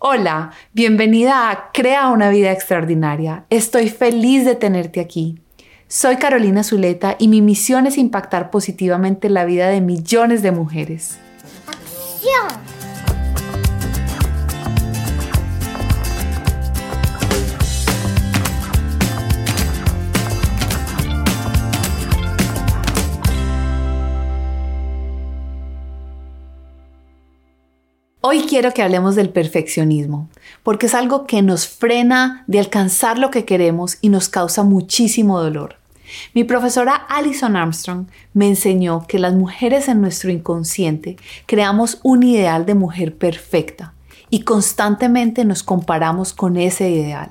Hola, bienvenida a Crea una vida extraordinaria. Estoy feliz de tenerte aquí. Soy Carolina Zuleta y mi misión es impactar positivamente la vida de millones de mujeres. ¡Acción! Hoy quiero que hablemos del perfeccionismo, porque es algo que nos frena de alcanzar lo que queremos y nos causa muchísimo dolor. Mi profesora Alison Armstrong me enseñó que las mujeres en nuestro inconsciente creamos un ideal de mujer perfecta y constantemente nos comparamos con ese ideal.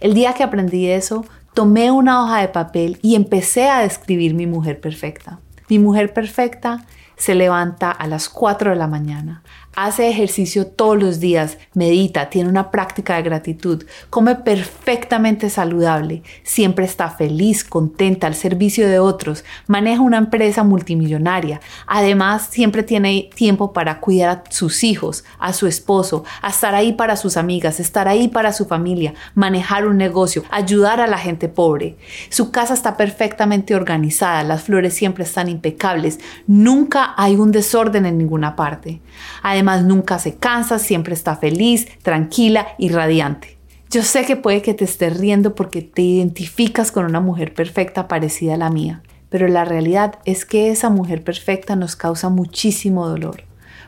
El día que aprendí eso, tomé una hoja de papel y empecé a describir mi mujer perfecta. Mi mujer perfecta se levanta a las 4 de la mañana, hace ejercicio todos los días, medita, tiene una práctica de gratitud, come perfectamente saludable, siempre está feliz, contenta, al servicio de otros, maneja una empresa multimillonaria, además siempre tiene tiempo para cuidar a sus hijos, a su esposo, estar ahí para sus amigas, estar ahí para su familia, manejar un negocio, ayudar a la gente pobre. Su casa está perfectamente organizada, las flores siempre están impecables, nunca hay un desorden en ninguna parte. Además, nunca se cansa, siempre está feliz, tranquila y radiante. Yo sé que puede que te estés riendo porque te identificas con una mujer perfecta parecida a la mía, pero la realidad es que esa mujer perfecta nos causa muchísimo dolor,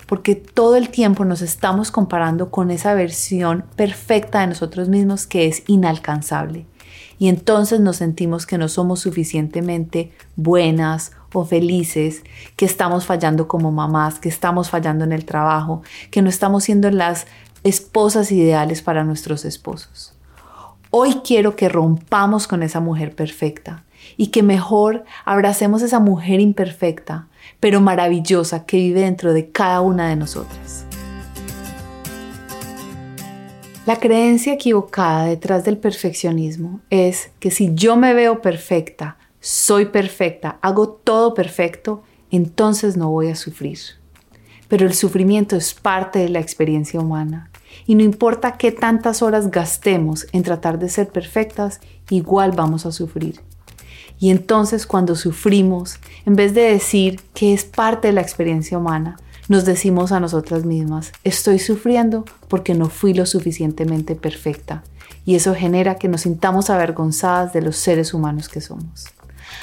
porque todo el tiempo nos estamos comparando con esa versión perfecta de nosotros mismos que es inalcanzable. Y entonces nos sentimos que no somos suficientemente buenas o felices, que estamos fallando como mamás, que estamos fallando en el trabajo, que no estamos siendo las esposas ideales para nuestros esposos. Hoy quiero que rompamos con esa mujer perfecta y que mejor abracemos esa mujer imperfecta, pero maravillosa que vive dentro de cada una de nosotras. La creencia equivocada detrás del perfeccionismo es que si yo me veo perfecta, soy perfecta, hago todo perfecto, entonces no voy a sufrir. Pero el sufrimiento es parte de la experiencia humana y no importa qué tantas horas gastemos en tratar de ser perfectas, igual vamos a sufrir. Y entonces cuando sufrimos, en vez de decir que es parte de la experiencia humana, nos decimos a nosotras mismas, estoy sufriendo porque no fui lo suficientemente perfecta. Y eso genera que nos sintamos avergonzadas de los seres humanos que somos.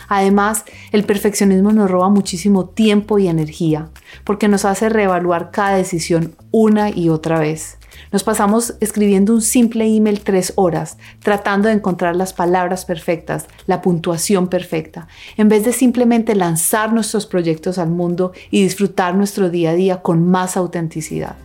Además, el perfeccionismo nos roba muchísimo tiempo y energía, porque nos hace reevaluar cada decisión una y otra vez. Nos pasamos escribiendo un simple email tres horas, tratando de encontrar las palabras perfectas, la puntuación perfecta, en vez de simplemente lanzar nuestros proyectos al mundo y disfrutar nuestro día a día con más autenticidad.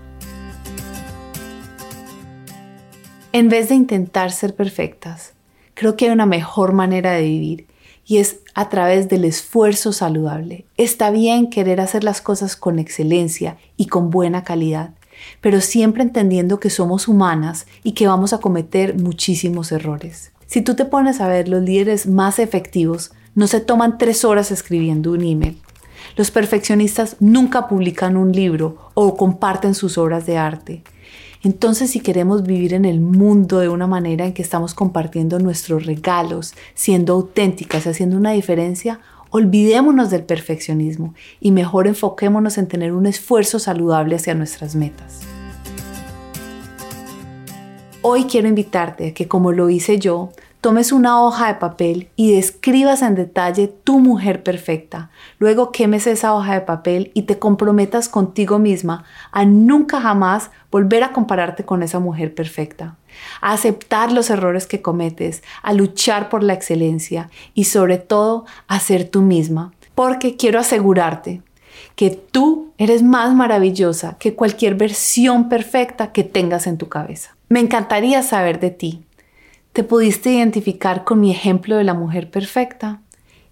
En vez de intentar ser perfectas, creo que hay una mejor manera de vivir y es a través del esfuerzo saludable. Está bien querer hacer las cosas con excelencia y con buena calidad, pero siempre entendiendo que somos humanas y que vamos a cometer muchísimos errores. Si tú te pones a ver los líderes más efectivos, no se toman tres horas escribiendo un email. Los perfeccionistas nunca publican un libro o comparten sus obras de arte. Entonces, si queremos vivir en el mundo de una manera en que estamos compartiendo nuestros regalos, siendo auténticas, haciendo una diferencia, olvidémonos del perfeccionismo y mejor enfoquémonos en tener un esfuerzo saludable hacia nuestras metas. Hoy quiero invitarte a que, como lo hice yo, tomes una hoja de papel y describas en detalle tu mujer perfecta. Luego quemes esa hoja de papel y te comprometas contigo misma a nunca jamás volver a compararte con esa mujer perfecta, a aceptar los errores que cometes, a luchar por la excelencia y sobre todo a ser tú misma. Porque quiero asegurarte que tú eres más maravillosa que cualquier versión perfecta que tengas en tu cabeza. Me encantaría saber de ti. ¿Te pudiste identificar con mi ejemplo de la mujer perfecta?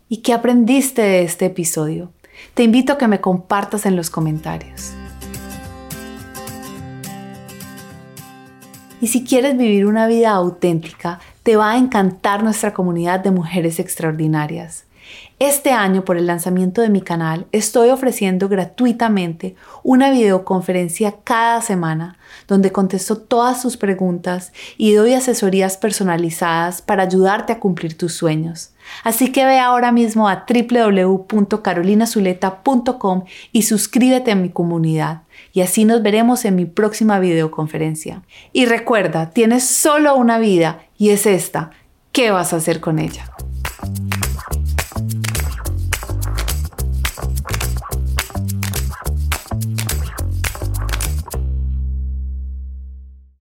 ¿Y qué aprendiste de este episodio? Te invito a que me compartas en los comentarios. Y si quieres vivir una vida auténtica, te va a encantar nuestra comunidad de mujeres extraordinarias. Este año, por el lanzamiento de mi canal, estoy ofreciendo gratuitamente una videoconferencia cada semana donde contesto todas tus preguntas y doy asesorías personalizadas para ayudarte a cumplir tus sueños. Así que ve ahora mismo a www.carolinazuleta.com y suscríbete a mi comunidad. Y así nos veremos en mi próxima videoconferencia. Y recuerda, tienes solo una vida y es esta. ¿Qué vas a hacer con ella?